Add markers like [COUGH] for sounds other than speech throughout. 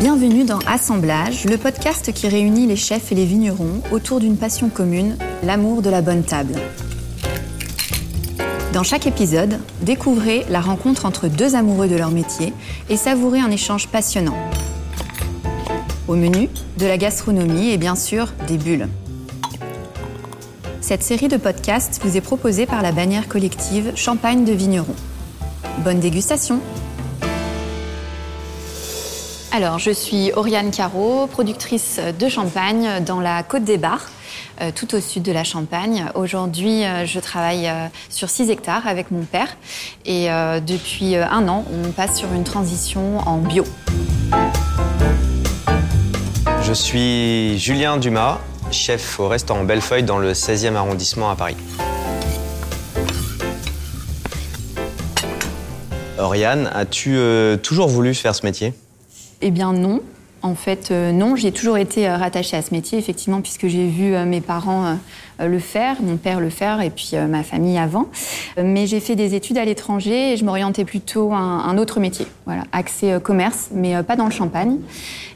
Bienvenue dans Assemblage, le podcast qui réunit les chefs et les vignerons autour d'une passion commune, l'amour de la bonne table. Dans chaque épisode, découvrez la rencontre entre deux amoureux de leur métier et savourez un échange passionnant. Au menu, de la gastronomie et bien sûr des bulles. Cette série de podcasts vous est proposée par la bannière collective Champagne de Vignerons. Bonne dégustation alors, je suis Oriane Caro, productrice de champagne dans la Côte des Bars, euh, tout au sud de la Champagne. Aujourd'hui, euh, je travaille euh, sur 6 hectares avec mon père et depuis un an, on passe sur une transition en bio. Je suis Julien Dumas, chef au restaurant Bellefeuille dans le 16e arrondissement à Paris. Oriane, as-tu toujours voulu faire ce métier? Eh bien non. En fait, euh, non, j'ai toujours été euh, rattachée à ce métier, effectivement, puisque j'ai vu euh, mes parents le faire, mon père le faire, et puis ma famille avant. Mais j'ai fait des études à l'étranger et je m'orientais plutôt à un, autre métier, voilà, accès commerce, mais pas dans le champagne.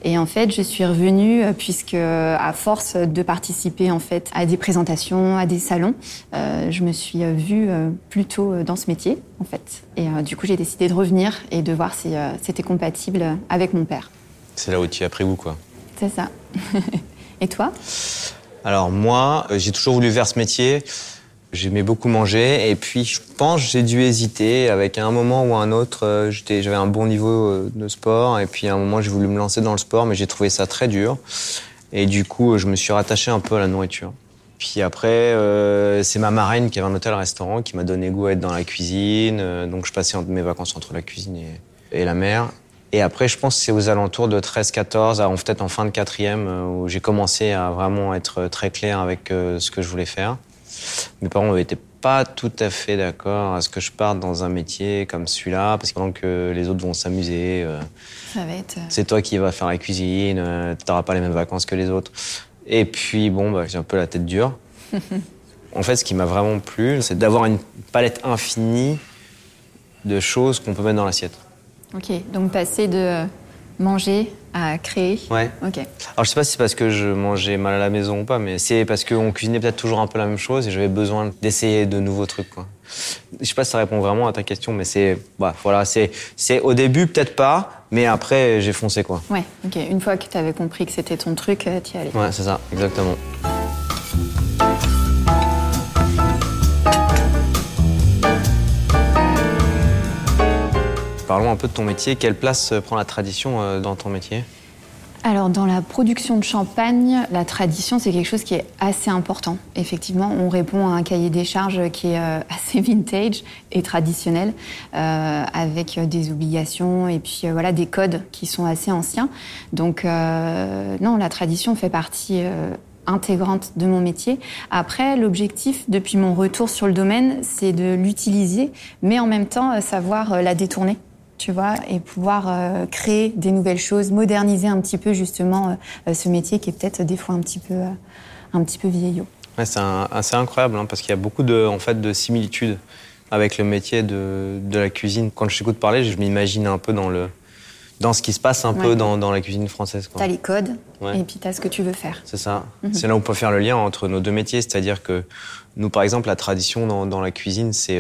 Et en fait, je suis revenue puisque, à force de participer en fait à des présentations, à des salons, je me suis vue plutôt dans ce métier, en fait. Et du coup, j'ai décidé de revenir et de voir si c'était compatible avec mon père. C'est là où tu as pris goût, quoi. C'est ça. [LAUGHS] Et toi? Alors moi, euh, j'ai toujours voulu faire ce métier. J'aimais beaucoup manger et puis je pense j'ai dû hésiter avec un moment ou un autre. Euh, j'avais un bon niveau euh, de sport et puis à un moment j'ai voulu me lancer dans le sport mais j'ai trouvé ça très dur et du coup je me suis rattaché un peu à la nourriture. Puis après, c'est ma marraine qui avait un hôtel-restaurant qui m'a donné goût à être dans la cuisine. donc je passais mes vacances entre la cuisine et, et la mer. Et après, je pense que c'est aux alentours de 13-14, peut-être en fin de quatrième, euh, où j'ai commencé à vraiment être très clair avec euh, ce que je voulais faire. Mes parents n'étaient pas tout à fait d'accord à ce que je parte dans un métier comme celui-là, parce que pendant que les autres vont s'amuser, euh, c'est toi qui vas faire la cuisine, tu n'auras pas les mêmes vacances que les autres. Et puis, bon, bah, j'ai un peu la tête dure. [LAUGHS] en fait, ce qui m'a vraiment plu, c'est d'avoir une palette infinie de choses qu'on peut mettre dans l'assiette. Ok, donc passer de manger à créer. Ouais. Ok. Alors je sais pas si c'est parce que je mangeais mal à la maison ou pas, mais c'est parce qu'on cuisinait peut-être toujours un peu la même chose et j'avais besoin d'essayer de nouveaux trucs. Quoi. Je sais pas si ça répond vraiment à ta question, mais c'est bah, voilà, c'est c'est au début peut-être pas, mais après j'ai foncé quoi. Ouais. Ok. Une fois que tu avais compris que c'était ton truc, euh, tu y allais. Ouais, c'est ça, exactement. Parlons un peu de ton métier. Quelle place euh, prend la tradition euh, dans ton métier? Alors dans la production de champagne, la tradition c'est quelque chose qui est assez important. Effectivement, on répond à un cahier des charges qui est euh, [LAUGHS] assez vintage et traditionnel, avec des obligations et puis voilà des codes qui sont assez anciens. Donc non, la tradition fait partie intégrante de mon métier. Après, l'objectif depuis mon retour sur le domaine, c'est de l'utiliser, mais en même temps savoir la détourner tu vois, et pouvoir euh, créer des nouvelles choses, moderniser un petit peu justement euh, ce métier qui est peut-être des fois un petit peu, euh, un petit peu vieillot. Ouais, c'est assez incroyable hein, parce qu'il y a beaucoup de, en fait, de similitudes avec le métier de, de la cuisine. Quand je t'écoute parler, je m'imagine un peu dans, le, dans ce qui se passe un peu dans, dans, la cuisine française. Tu as les codes et puis tu as ce que tu veux faire. C'est ça. Mhm. C'est là où on peut faire le lien entre nos deux métiers. C'est-à-dire que nous, par exemple, la tradition dans, dans la cuisine, c'est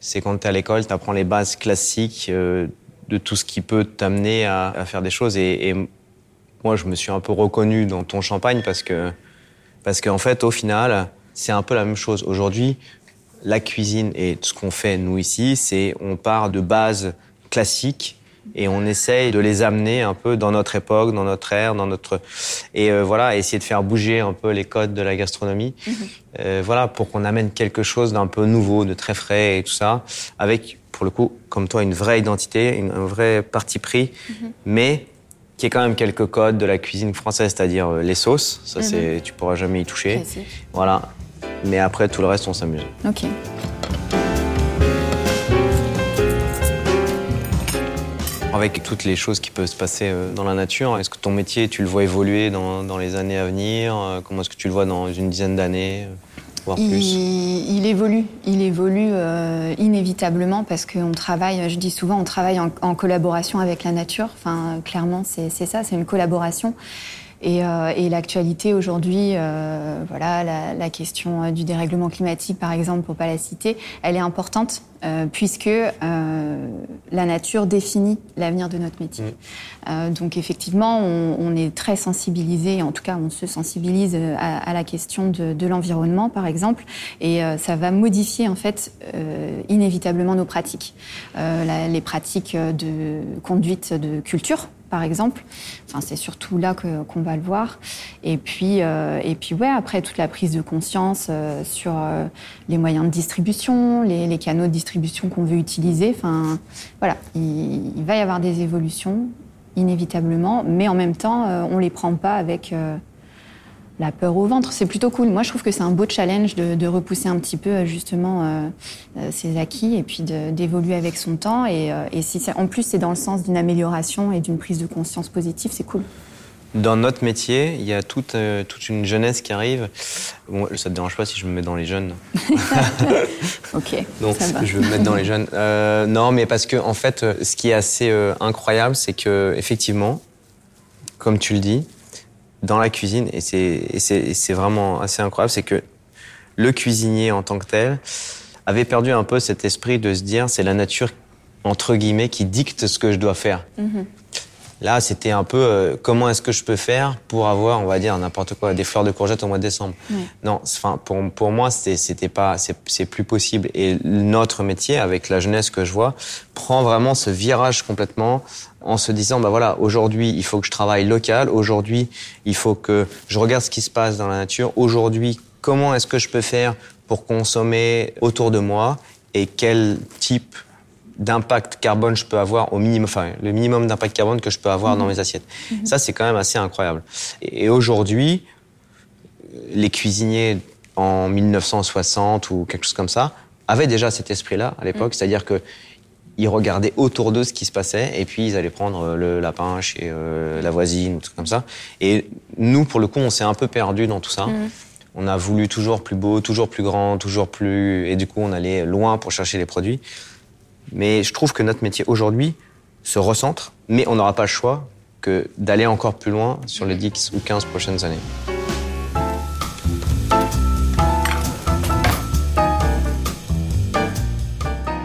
c'est quand tu es à l'école, tu apprends les bases classiques euh, de tout ce qui peut t'amener à, faire des choses. Et, moi, je me suis un peu reconnu dans ton champagne parce que, parce qu'en fait, au final, c'est un peu la même chose. Aujourd'hui, la cuisine et ce qu'on fait, nous, ici, c'est on part de bases classiques et on essaye de les amener un peu dans notre époque, dans notre ère, dans notre et euh, voilà, essayer de faire bouger un peu les codes de la gastronomie, mhm. euh, voilà, pour qu'on amène quelque chose d'un peu nouveau, de très frais et tout ça, avec pour le coup, comme toi, une vraie identité, une, un vrai parti pris, mhm. mais qui est quand même quelques codes de la cuisine française, c'est-à-dire euh, les sauces, ça c'est, mhm. tu pourras jamais y toucher, voilà. Mais après tout le reste, on s'amuse. Ok. Avec toutes les choses qui peuvent se passer euh, dans la nature, est-ce que ton métier, tu le vois évoluer dans, les années à venir euh, Comment est-ce que tu le vois dans une dizaine d'années voire il, plus? il évolue, il évolue euh, inévitablement parce qu'on travaille, je dis souvent, on travaille en, en collaboration avec la nature. Enfin, clairement, c'est ça, c'est une collaboration. Et, euh, et l'actualité aujourd'hui, euh, voilà, la, la question euh, du dérèglement climatique, par exemple, pour pas la citer, elle est importante euh, puisque euh, la nature définit l'avenir de notre métier. Euh, donc effectivement, on, on est très sensibilisé, en tout cas, on se sensibilise à, à la question de, de l'environnement, par exemple, et euh, ça va modifier en fait euh, inévitablement nos pratiques, Euh, la- les pratiques de conduite de culture par exemple. Enfin, c'est surtout là qu'on va le voir. Et puis, euh, et puis ouais, après toute la prise de conscience euh, sur euh, les moyens de distribution, les, les canaux de distribution qu'on veut utiliser. Enfin, voilà, il, il va y avoir des évolutions inévitablement, mais en même temps, euh, on les prend pas avec euh, la peur au ventre. C'est plutôt cool. Moi, je trouve que c'est un beau challenge de, de repousser un petit peu euh, justement euh, euh, ses acquis et puis d'évoluer avec son temps. Et, euh, et si en plus c'est dans le sens d'une amélioration et d'une prise de conscience positive, c'est cool. Dans notre métier, il y a toute, euh, toute une jeunesse qui arrive. Bon, ça te dérange pas si je me mets dans les jeunes [LAUGHS] Ok, [LAUGHS] Donc, ça va. je vais me mettre dans les jeunes. [LAUGHS] Non, mais parce que en fait, ce qui est assez incroyable, c'est que effectivement, comme tu le dis, dans la cuisine, et c'est vraiment assez incroyable, c'est que le cuisinier en tant que tel avait perdu un peu cet esprit de se dire c'est la nature entre guillemets qui dicte ce que je dois faire. Là, c'était un peu euh, comment est-ce que je peux faire pour avoir, on va dire n'importe quoi, des fleurs de courgettes au mois de décembre. Non, enfin pour pour moi, c'était pas c'est plus possible. Et notre métier, avec la jeunesse que je vois, prend vraiment ce virage complètement en se disant bah voilà, aujourd'hui il faut que je travaille local, aujourd'hui il faut que je regarde ce qui se passe dans la nature, aujourd'hui comment est-ce que je peux faire pour consommer autour de moi et quel type d'impact carbone je peux avoir au minimum, enfin le minimum d'impact carbone que je peux avoir dans mes assiettes. Ça c'est quand même assez incroyable. Et, et aujourd'hui, les cuisiniers en 1960 ou quelque chose comme ça avaient déjà cet esprit-là à l'époque, c'est-à-dire que ils regardaient autour d'eux ce qui se passait et puis ils allaient prendre euh, le lapin chez euh, la voisine ou tout comme ça. Et nous, pour le coup, on s'est un peu perdu dans tout ça. On a voulu toujours plus beau, toujours plus grand, toujours plus... Et du coup, on allait loin pour chercher les produits. Mais je trouve que notre métier aujourd'hui se recentre, mais on n'aura pas le choix que d'aller encore plus loin sur les 10 ou 15 prochaines années.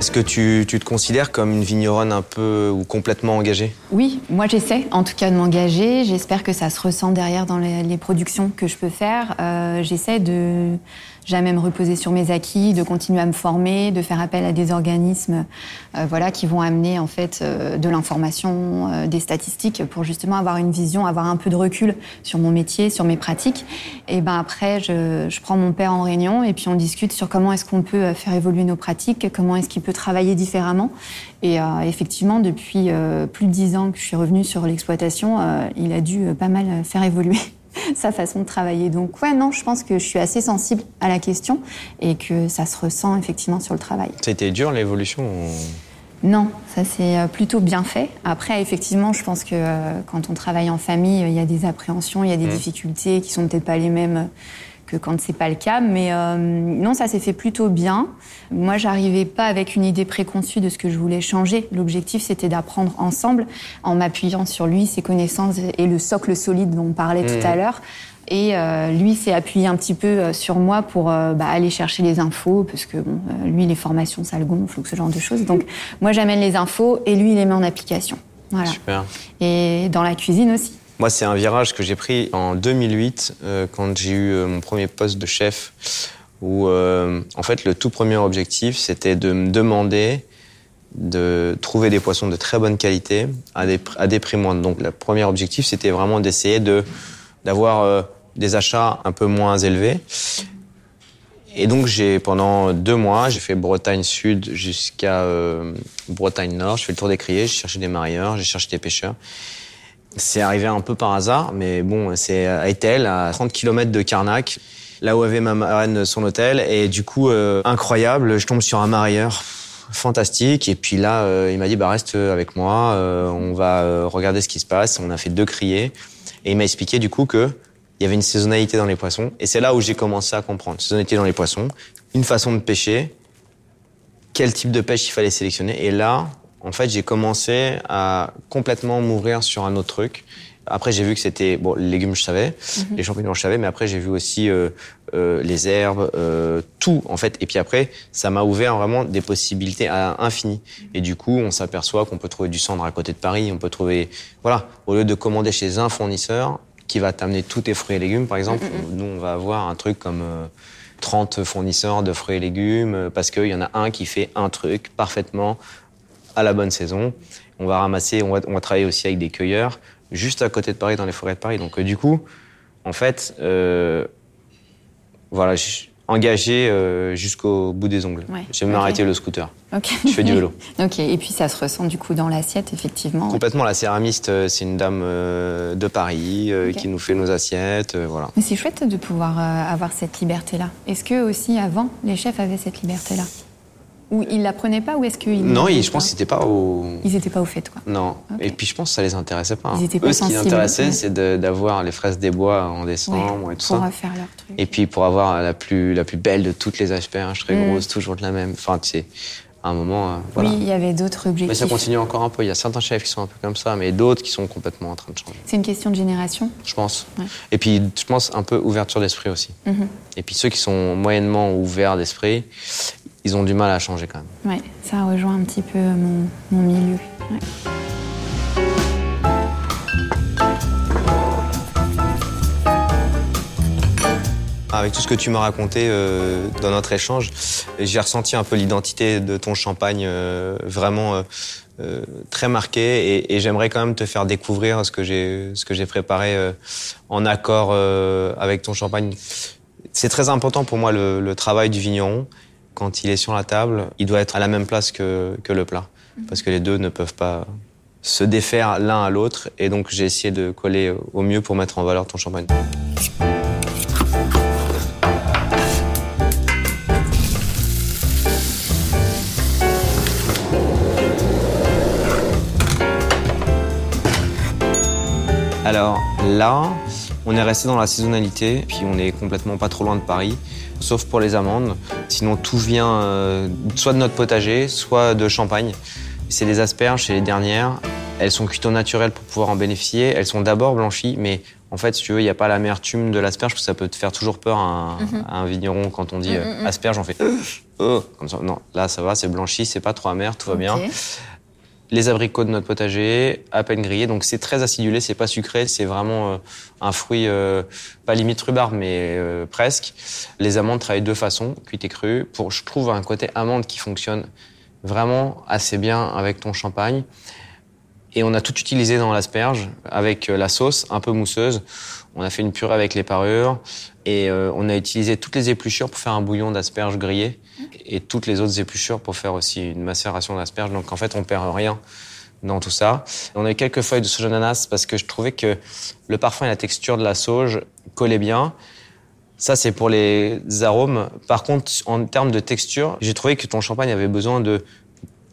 Est-ce que tu, te considères comme une vigneronne un peu ou complètement engagée? Oui, moi j'essaie en tout cas de m'engager. J'espère que ça se ressent derrière dans les, les productions que je peux faire. Euh, j'essaie de jamais me reposer sur mes acquis, de continuer à me former, de faire appel à des organismes, euh, voilà, qui vont amener en fait euh, de l'information, euh, des statistiques pour justement avoir une vision, avoir un peu de recul sur mon métier, sur mes pratiques. Et ben après, je, je prends mon père en réunion et puis on discute sur comment est-ce qu'on peut euh, faire évoluer nos pratiques, comment est-ce qu'il peut travailler différemment. Et euh, effectivement, depuis euh, plus de dix ans que je suis revenue sur l'exploitation, il a dû pas mal faire évoluer [LAUGHS] sa façon de travailler. Donc ouais, non, je pense que je suis assez sensible à la question et que ça se ressent effectivement sur le travail. Ça a été dur l'évolution Non, ça c'est euh, plutôt bien fait. Après, effectivement, je pense que euh, quand on travaille en famille, il y a des appréhensions, il y a des difficultés qui sont peut-être pas les mêmes euh, que quand c'est pas le cas. Mais euh, non, ça s'est fait plutôt bien. Moi, j'arrivais pas avec une idée préconçue de ce que je voulais changer. L'objectif, c'était d'apprendre ensemble, en m'appuyant sur lui, ses connaissances et le socle solide dont on parlait tout à l'heure. Et euh, lui s'est appuyé un petit peu euh, sur moi pour euh, bah, aller chercher les infos, parce que bon, lui, les formations, ça le gonfle ou ce genre de choses. Donc, moi, j'amène les infos et lui, il les met en application. Voilà. Super. Et dans la cuisine aussi. Moi, c'est un virage que j'ai pris en 2008, euh, quand j'ai eu euh, mon premier poste de chef, où, euh, en fait, le tout premier objectif, c'était de me demander de trouver des poissons de très bonne qualité à des, prix moindres. Donc, le premier objectif, c'était vraiment d'essayer de d'avoir des achats un peu moins élevés. Et donc, j'ai pendant deux mois, j'ai fait Bretagne Sud jusqu'à Bretagne Nord. Je fais le tour des criers, j'ai cherché des marieurs, j'ai cherché des pêcheurs. C'est arrivé un peu par hasard, mais bon, c'est à Etel, à 30 km de Carnac, là où avait ma marraine son hôtel. Et du coup, euh, incroyable, je tombe sur un marieur fantastique. Et puis là, euh, il m'a dit, bah reste avec moi, euh, on va euh, regarder ce qui se passe. On a fait deux criers. Et il m'a expliqué du coup que il y avait une saisonnalité dans les poissons. Et c'est là où j'ai commencé à comprendre. Saisonnalité dans les poissons, une façon de pêcher, quel type de pêche il fallait sélectionner. Et là, en fait, j'ai commencé à complètement m'ouvrir sur un autre truc. Après, j'ai vu que c'était bon, les légumes, je savais, Mhm. les champignons, je savais, mais après, j'ai vu aussi euh, euh, les herbes, euh, tout en fait. Et puis après, ça m'a ouvert vraiment des possibilités à infini. Et du coup, on s'aperçoit qu'on peut trouver du cendre à côté de Paris, on peut trouver, voilà, au lieu de commander chez un fournisseur qui va t'amener tous tes fruits et légumes, par exemple, nous, on va avoir un truc comme euh, 30 fournisseurs de fruits et légumes euh, parce qu'il y en a un qui fait un truc parfaitement à la bonne saison. On va ramasser, on va, on va travailler aussi avec des cueilleurs juste à côté de Paris, dans les forêts de Paris. Donc euh, du coup, en fait, euh, voilà, engagé euh, jusqu'au bout des ongles. Ouais, J'ai même ok. arrêté le scooter. Ok. Je fais du vélo. [LAUGHS] ok, et puis ça se ressent du coup dans l'assiette, effectivement. Complètement, la céramiste, c'est une dame euh, de Paris euh, qui nous fait nos assiettes, voilà. Mais c'est chouette de pouvoir avoir cette liberté-là. Est-ce que aussi avant, les chefs avaient cette liberté-là? Ou ils la prenaient pas ou est-ce qu'ils Non, l'avaient il- je pense qu'ils n'étaient pas au... Ils étaient pas au fait, quoi. Non. Et puis je pense que ça les intéressait pas. hein. Ils étaient pas Eux, ce qui les intéressait, c'est d'avoir les fraises des bois en décembre Ouais, et tout pour ça. refaire leur truc. Et puis pour avoir la plus, la plus belle de toutes les asperges, très Mm. grosse, toujours de la même. Enfin, tu sais, à un moment, euh, voilà. Oui, il y avait d'autres objectifs. Mais ça continue encore un peu. Il y a certains chefs qui sont un peu comme ça, mais d'autres qui sont complètement en train de changer, C'est une question de génération. je pense. Ouais. Et puis, je pense un peu ouverture d'esprit aussi. Mhm. Et puis ceux qui sont moyennement ouverts d'esprit, ils ont du mal à changer quand même. Ouais, ça rejoint un petit peu mon, mon milieu. Ouais. Avec tout ce que tu m'as raconté euh, dans notre échange, j'ai ressenti un peu l'identité de ton champagne euh, vraiment euh, très marquée et, et j'aimerais quand même te faire découvrir ce que j'ai ce que j'ai préparé euh, en accord euh, avec ton champagne. C'est très important pour moi le, le travail du vigneron. Quand il est sur la table, il doit être à la même place que, que le plat parce que les deux ne peuvent pas se défaire l'un à l'autre et donc j'ai essayé de coller au mieux pour mettre en valeur ton champagne. Alors là, on est resté dans la saisonnalité, puis on est complètement pas trop loin de Paris, sauf pour les amandes. Sinon, tout vient euh, soit de notre potager, soit de Champagne. C'est des asperges, c'est les dernières. Elles sont cuites au naturel pour pouvoir en bénéficier. Elles sont d'abord blanchies, mais en fait, si tu veux, il n'y a pas l'amertume de l'asperge, parce que ça peut te faire toujours peur à un, à un vigneron quand on dit euh, asperge, on fait oh, comme ça. Non, là, ça va, c'est blanchi, c'est pas trop amer, tout va bien. Les abricots de notre potager, à peine grillés. Donc c'est très acidulé, c'est pas sucré, c'est vraiment euh, un fruit, euh, pas limite rhubarbe, mais euh, presque. Les amandes travaillent de deux façons, cuites et crues. Pour, je trouve un côté amande qui fonctionne vraiment assez bien avec ton champagne. Et on a tout utilisé dans l'asperge avec la sauce un peu mousseuse. On a fait une purée avec les parures et on a utilisé toutes les épluchures pour faire un bouillon d'asperges grillées et toutes les autres épluchures pour faire aussi une macération d'asperges. Donc en fait, on perd rien dans tout ça. On a eu quelques feuilles de sauge ananas parce que je trouvais que le parfum et la texture de la sauge collaient bien. Ça, c'est pour les arômes. Par contre, en termes de texture, j'ai trouvé que ton champagne avait besoin de,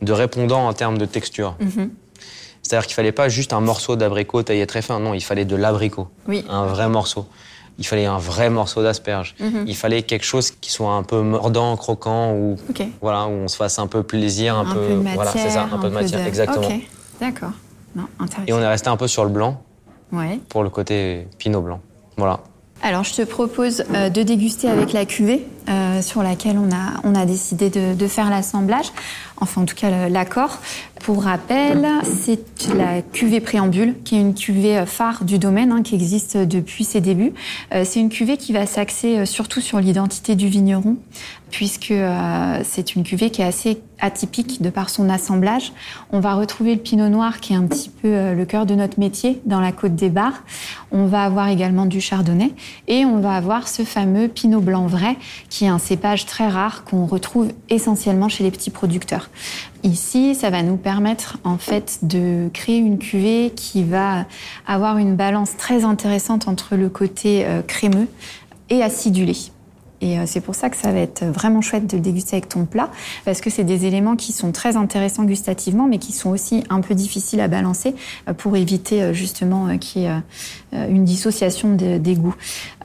de répondants en termes de texture. Mhm. C'est-à-dire qu'il fallait pas juste un morceau d'abricot taillé très fin. Non, il fallait de l'abricot. Oui. Un vrai morceau. Il fallait un vrai morceau d'asperge. Mhm. Il fallait quelque chose qui soit un peu mordant, croquant, ou voilà, où on se fasse un peu plaisir, un, Un peu de matière. voilà, c'est ça, un, peu de matière, exactement. Ok, d'accord. Non. Et on est resté un peu sur le blanc Ouais. pour le côté pinot blanc. Voilà. Alors, je te propose euh, de déguster avec la cuvée euh, sur laquelle on a, on a décidé de, faire l'assemblage, enfin en tout cas l'accord. Pour rappel, c'est la cuvée préambule, qui est une cuvée euh, phare du domaine, hein, qui existe depuis ses débuts. Euh, c'est une cuvée qui va s'axer surtout sur l'identité du vigneron, puisque c'est une cuvée qui est assez atypique de par son assemblage. On va retrouver le pinot noir qui est un petit peu le cœur de notre métier dans la côte des Bars. On va avoir également du chardonnay et on va avoir ce fameux pinot blanc vrai qui est un cépage très rare qu'on retrouve essentiellement chez les petits producteurs. Ici, ça va nous permettre en fait de créer une cuvée qui va avoir une balance très intéressante entre le côté euh, crémeux et acidulé. Et euh, c'est pour ça que ça va être vraiment chouette de le déguster avec ton plat, parce que c'est des éléments qui sont très intéressants gustativement, mais qui sont aussi un peu difficiles à balancer euh, pour éviter justement qu'il y ait une dissociation des goûts.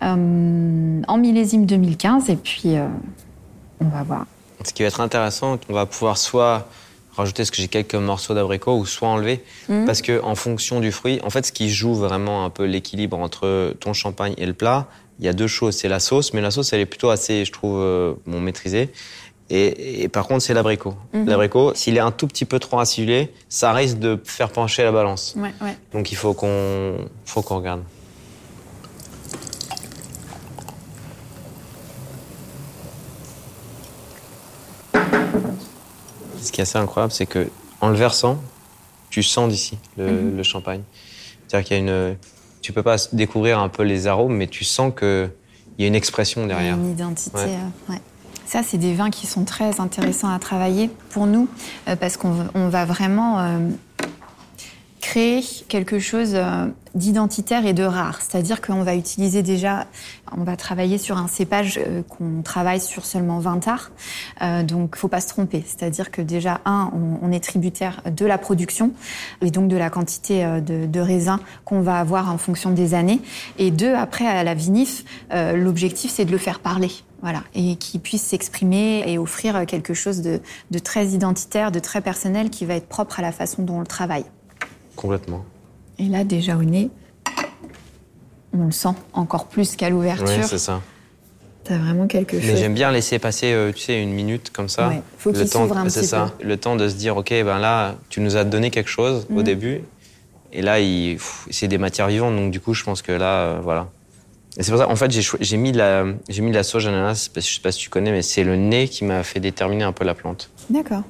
en millésime 2015, et puis on va voir. Ce qui va être intéressant, on va pouvoir soit rajouter ce que j'ai quelques morceaux d'abricot ou soit enlever mhm. parce que en fonction du fruit, en fait, ce qui joue vraiment un peu l'équilibre entre ton champagne et le plat, il y a deux choses. C'est la sauce, mais la sauce elle est plutôt assez, je trouve, euh, bon maîtrisée. Et, par contre, c'est l'abricot. Mhm. L'abricot, s'il est un tout petit peu trop acidulé, ça risque de faire pencher la balance. Ouais, ouais. Donc il faut qu'on, faut qu'on regarde. ce qui est assez incroyable, c'est que en le versant, tu sens d'ici le, mhm. champagne. C'est-à-dire qu'il y a une, tu peux pas découvrir un peu les arômes, mais tu sens que il y a une expression derrière. Une identité. Euh, ouais. Ça, c'est des vins qui sont très intéressants à travailler pour nous, euh, parce qu'on va vraiment euh, créer quelque chose euh, d'identitaire et de rare. C'est-à-dire qu'on va utiliser déjà, on va travailler sur un cépage euh, qu'on travaille sur seulement 20 arts. Euh, donc, faut pas se tromper. C'est-à-dire que déjà, un, on, est tributaire de la production et donc de la quantité euh, de, raisins qu'on va avoir en fonction des années. Et deux, après, à la vinif, l'objectif, c'est de le faire parler. Voilà, et qu'il puisse s'exprimer et offrir quelque chose de, de très identitaire, de très personnel qui va être propre à la façon dont on le travaille. Complètement. Et là, déjà au nez, on le sent encore plus qu'à l'ouverture. Oui, c'est ça. T'as vraiment quelque chose. Mais j'aime bien laisser passer, euh, tu sais, une minute comme ça. Ouais. Faut qu'il s'ouvre un petit ça. Le temps de se dire, ok, ben là, tu nous as donné quelque chose au mhm. début, et là, c'est des matières vivantes, donc du coup, je pense que là, euh, voilà. Et c'est pour ça, en fait, j'ai mis de la, j'ai mis de la sauge ananas, je sais pas si tu connais, mais c'est le nez qui m'a fait déterminer un peu la plante. D'accord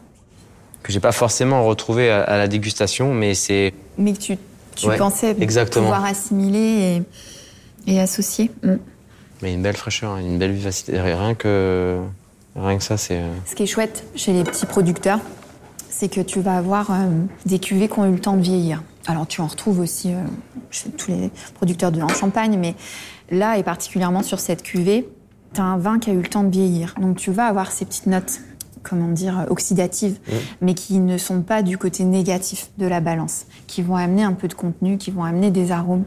que j'ai pas forcément retrouvé à, la dégustation, mais c'est. Mais que tu, tu pensais pouvoir assimiler et, associer. Mm. Mais une belle fraîcheur, hein, une belle vivacité. Rien que, rien que ça, c'est. Euh, Ce qui est chouette chez les petits producteurs, c'est que tu vas avoir euh, des cuvées qui ont eu le temps de vieillir. Alors tu en retrouves aussi euh, chez tous les producteurs de en champagne, mais là et particulièrement sur cette cuvée, tu as un vin qui a eu le temps de vieillir. Donc tu vas avoir ces petites notes comment dire, oxydatives, mmh. mais qui ne sont pas du côté négatif de la balance, qui vont amener un peu de contenu, qui vont amener des arômes.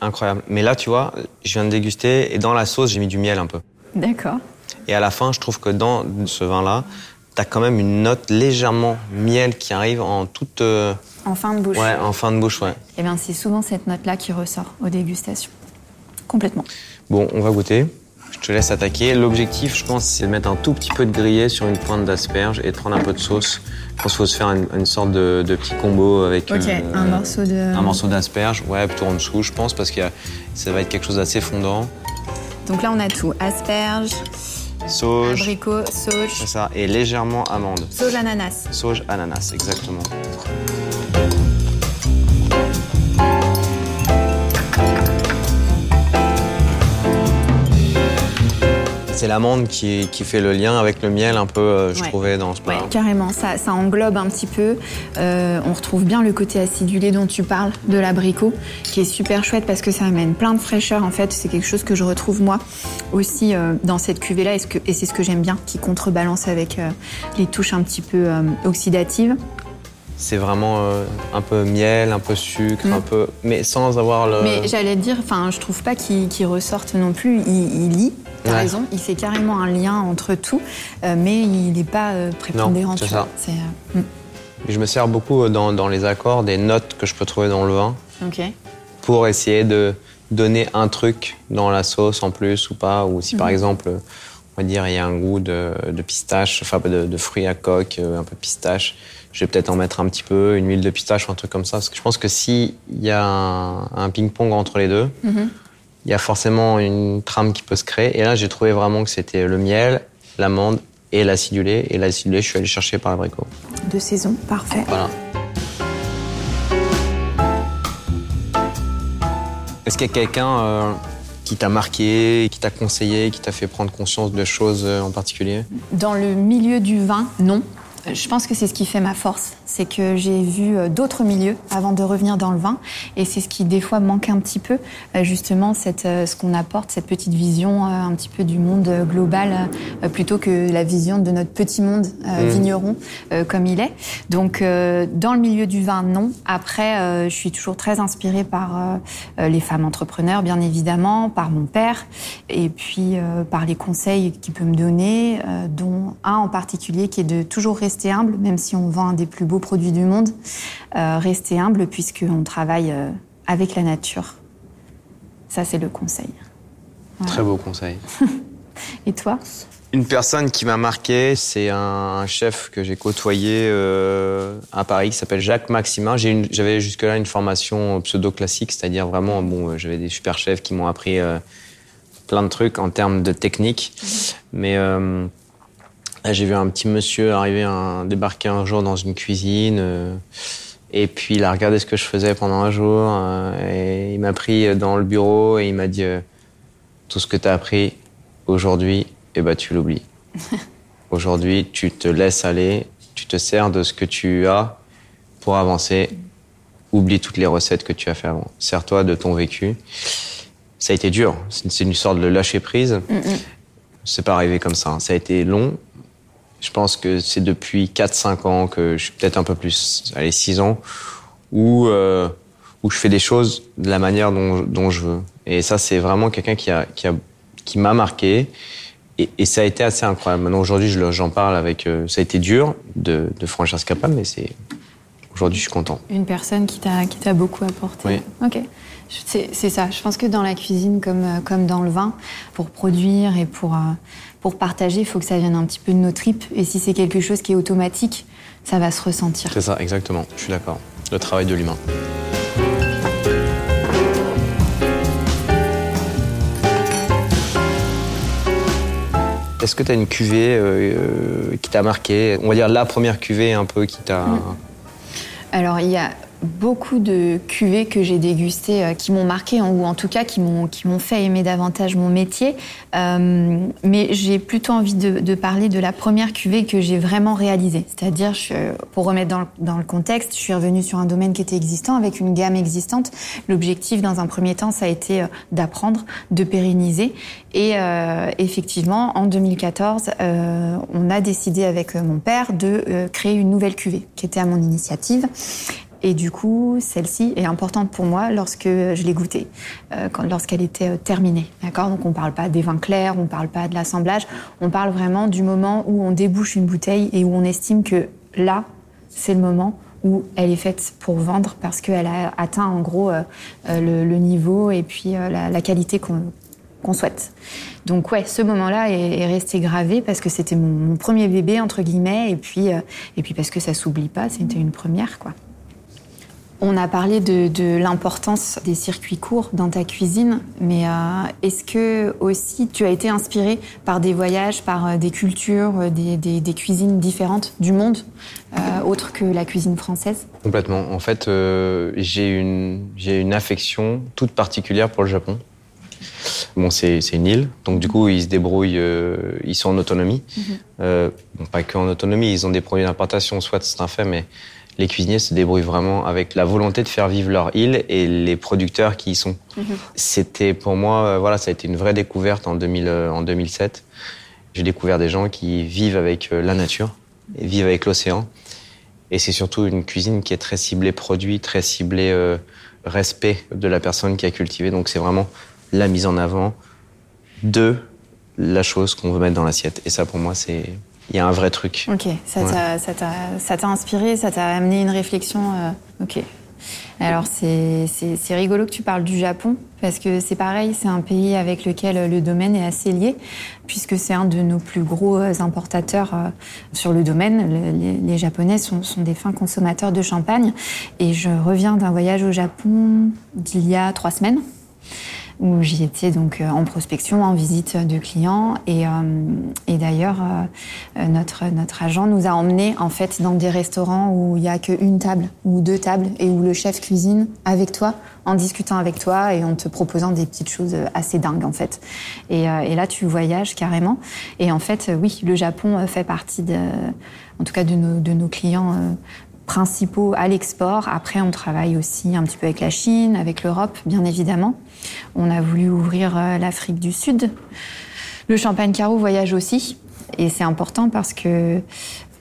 incroyable. Mais là, tu vois, je viens de déguster et dans la sauce, j'ai mis du miel un peu. D'accord. Et à la fin, je trouve que dans ce vin-là, tu as quand même une note légèrement miel qui arrive en toute. Euh, en fin de bouche. Ouais, en fin de bouche, ouais. Eh bien, c'est souvent cette note-là qui ressort aux dégustations. Complètement. Bon, on va goûter. Je te laisse attaquer. L'objectif, je pense, c'est de mettre un tout petit peu de grillé sur une pointe d'asperge et de prendre un peu de sauce. Je pense qu'il faut se faire une, sorte de, petit combo avec euh, un morceau de... Un morceau d'asperge, ouais, plutôt en dessous, je pense, parce que ça va être quelque chose d'assez fondant. Donc là, on a tout. Asperge, sauge, abricot, sauge. C'est ça, et légèrement amande. Sauge ananas. Sauge ananas, exactement. C'est l'amande qui, qui, fait le lien avec le miel un peu, euh, je trouvais, dans ce plat. Ouais, carrément, ça, ça, englobe un petit peu. Euh, on retrouve bien le côté acidulé dont tu parles de l'abricot, qui est super chouette parce que ça amène plein de fraîcheur. En fait, c'est quelque chose que je retrouve moi aussi euh, dans cette cuvée-là et, c'est ce que j'aime bien, qui contrebalance avec les touches un petit peu oxydatives c'est vraiment euh, un peu miel, un peu sucre, un mm. peu, mais sans avoir le. Mais j'allais te dire, enfin, je trouve pas qu'il ressorte non plus. Il, lit, t'as raison, il fait carrément un lien entre tout, euh, mais il n'est pas euh, prépondérant. c'est ça. Mm. Je me sers beaucoup dans, dans, les accords des notes que je peux trouver dans le vin. Ok. Pour essayer de donner un truc dans la sauce en plus ou pas, ou si par mm. exemple, on va dire, il y a un goût de, de pistache, enfin de, de fruits à coque, un peu pistache je vais peut-être en mettre un petit peu, une huile de pistache ou un truc comme ça. Parce que je pense que s'il y a un, ping-pong entre les deux, mhm. Il y a forcément une trame qui peut se créer. Et là, j'ai trouvé vraiment que c'était le miel, l'amande et l'acidulé. Et l'acidulé, je suis allé chercher par l'abricot. De saison, parfait. Voilà. Est-ce qu'il y a quelqu'un euh, qui t'a marqué, qui t'a conseillé, qui t'a fait prendre conscience de choses euh, en particulier? Dans le milieu du vin, non. Je pense que c'est ce qui fait ma force, c'est que j'ai vu euh, d'autres milieux avant de revenir dans le vin, et c'est ce qui des fois manque un petit peu, euh, justement cette, euh, ce qu'on apporte, cette petite vision un petit peu du monde global, plutôt que la vision de notre petit monde mmh. vigneron comme il est. Donc dans le milieu du vin, non. Après, je suis toujours très inspirée par les femmes entrepreneurs, bien évidemment, par mon père, et puis par les conseils qu'il peut me donner, dont un en particulier qui est de toujours rester rester humble, même si on vend un des plus beaux produits du monde. Euh, rester humble puisqu'on travaille euh, avec la nature. Ça, c'est le conseil. Très beau conseil. [LAUGHS] Et toi? Une personne qui m'a marqué, c'est un chef que j'ai côtoyé euh, à Paris qui s'appelle Jacques Maximin. J'avais jusque-là une formation pseudo-classique, c'est-à-dire vraiment, bon, j'avais des super chefs qui m'ont appris plein de trucs en termes de technique. Mhm. Mais j'ai vu un petit monsieur arriver, un, débarquer un jour dans une cuisine. Euh, et puis il a regardé ce que je faisais pendant un jour. Euh, et il m'a pris dans le bureau et il m'a dit euh, Tout ce que tu as appris aujourd'hui, eh ben, tu l'oublies. [LAUGHS] aujourd'hui, tu te laisses aller, tu te sers de ce que tu as pour avancer. Oublie toutes les recettes que tu as fait avant. Sers-toi de ton vécu. Ça a été dur. C'est une sorte de lâcher prise. Mm, mm. C'est pas arrivé comme ça. Ça a été long, je pense que c'est depuis 4-5 ans que je suis peut-être un peu plus, allez, 6 ans, où, euh, où je fais des choses de la manière dont, dont je veux. Et ça, c'est vraiment quelqu'un qui a, qui a, qui m'a marqué. Et, et, ça a été assez incroyable. Maintenant, aujourd'hui, j'en parle avec. Euh, ça a été dur de, de franchir ce cap mais c'est. Aujourd'hui, je suis content. Une personne qui t'a, qui t'a beaucoup apporté. Oui. Ok. C'est, c'est ça. Je pense que dans la cuisine, comme, euh, comme dans le vin, pour produire et pour pour partager, il faut que ça vienne un petit peu de nos tripes. Et si c'est quelque chose qui est automatique, ça va se ressentir. C'est ça, exactement. Je suis d'accord. Le travail de l'humain. Est-ce que tu as une cuvée euh, qui t'a marqué? On va dire la première cuvée un peu qui t'a... Alors, il y a beaucoup de cuvées que j'ai dégustées euh, qui m'ont marqué ou en tout cas qui m'ont qui m'ont fait aimer davantage mon métier. Euh, mais j'ai plutôt envie de, parler de la première cuvée que j'ai vraiment réalisée. C'est-à-dire, pour remettre dans le, dans le, contexte, je suis revenue sur un domaine qui était existant avec une gamme existante. L'objectif, dans un premier temps, ça a été euh, d'apprendre, de pérenniser. Et effectivement, en 2014, euh, on a décidé avec mon père de créer une nouvelle cuvée qui était à mon initiative. Et du coup, celle-ci est importante pour moi lorsque je l'ai goûtée, euh, lorsqu'elle était euh, terminée. D'accord? Donc on ne parle pas des vins clairs, on ne parle pas de l'assemblage, on parle vraiment du moment où on débouche une bouteille et où on estime que là, c'est le moment où elle est faite pour vendre parce qu'elle a atteint en gros euh, le, niveau et puis la, qualité qu'on souhaite. Donc ouais, ce moment-là est, resté gravé parce que c'était mon, mon, premier bébé entre guillemets et puis et puis parce que ça s'oublie pas, c'était une première quoi. On a parlé de, l'importance des circuits courts dans ta cuisine, mais euh, est-ce que aussi tu as été inspiré par des voyages, par euh, des cultures, euh, des, cuisines différentes du monde, autres que la cuisine française? Complètement. En fait, j'ai une, une affection toute particulière pour le Japon. Bon, c'est une île, donc du coup, ils se débrouillent, ils sont en autonomie. Mhm. bon, pas que en autonomie, ils ont des produits d'importation, soit c'est un fait, mais les cuisiniers se débrouillent vraiment avec la volonté de faire vivre leur île et les producteurs qui y sont. Mhm. C'était pour moi, euh, voilà, ça a été une vraie découverte en, 2000, euh, en 2007. J'ai découvert des gens qui vivent avec euh, la nature, et vivent avec l'océan. Et c'est surtout une cuisine qui est très ciblée produit, très ciblée respect de la personne qui a cultivé. Donc c'est vraiment la mise en avant de la chose qu'on veut mettre dans l'assiette. Et ça, pour moi, c'est il y a un vrai truc. Ok, ça t'a inspiré, ça t'a amené une réflexion. Euh, ok. Alors c'est rigolo que tu parles du Japon, parce que c'est pareil, c'est un pays avec lequel le domaine est assez lié, puisque c'est un de nos plus gros euh, importateurs euh, sur le domaine. Les, Japonais sont, sont, des fins consommateurs de champagne. Et je reviens d'un voyage au Japon d'il y a trois semaines. Où j'y étais donc en prospection, en visite de clients. Et, et d'ailleurs, notre, notre agent nous a emmenés en fait dans des restaurants où il n'y a qu'une table ou deux tables et où le chef cuisine avec toi en discutant avec toi et en te proposant des petites choses assez dingues en fait. Et, là, tu voyages carrément. Et en fait, oui, le Japon fait partie de, en tout cas de nos clients principaux à l'export. Après, on travaille aussi un petit peu avec la Chine, avec l'Europe, bien évidemment. On a voulu ouvrir euh, l'Afrique du Sud. Le champagne Caro voyage aussi. Et c'est important parce que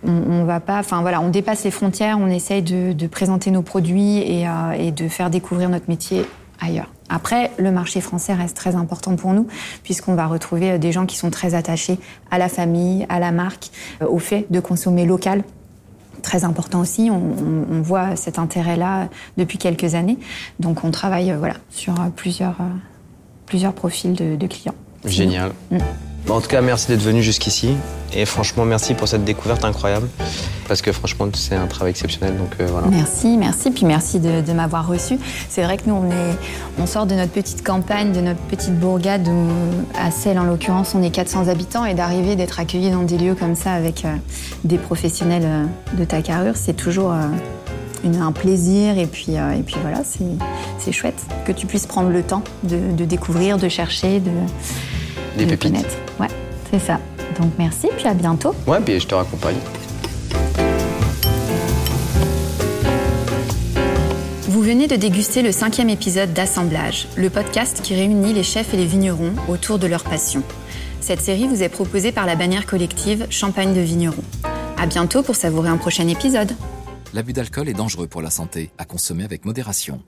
on, va pas, enfin voilà, on dépasse les frontières, on essaye de, présenter nos produits euh, et, de faire découvrir notre métier ailleurs. Après, le marché français reste très important pour nous, puisqu'on va retrouver des gens qui sont très attachés à la famille, à la marque, euh, au fait de consommer local très important aussi. On, voit cet intérêt-là depuis quelques années. Donc on travaille euh, voilà, sur euh, plusieurs, euh, plusieurs profils de, clients. Génial. Mm. En tout cas, merci d'être venu jusqu'ici. Et franchement, merci pour cette découverte incroyable. Parce que franchement, c'est un travail exceptionnel. Donc euh, voilà. Merci, merci. Puis merci de, m'avoir reçu. C'est vrai que nous, on, sort de notre petite campagne, de notre petite bourgade, où, à Celle en l'occurrence, on est 400 habitants. Et d'arriver, d'être accueilli dans des lieux comme ça avec euh, des professionnels euh, de ta carrure, c'est toujours. un plaisir et puis, et puis voilà, c'est chouette que tu puisses prendre le temps de, découvrir, de chercher, de, des pépites. Ouais, c'est ça. Donc merci, puis à bientôt. Ouais, puis je te raccompagne. Vous venez de déguster le cinquième épisode d'Assemblage, le podcast qui réunit les chefs et les vignerons autour de leur passion. Cette série vous est proposée par la bannière collective Champagne de Vignerons. À bientôt pour savourer un prochain épisode. L'abus d'alcool est dangereux pour la santé, à consommer avec modération.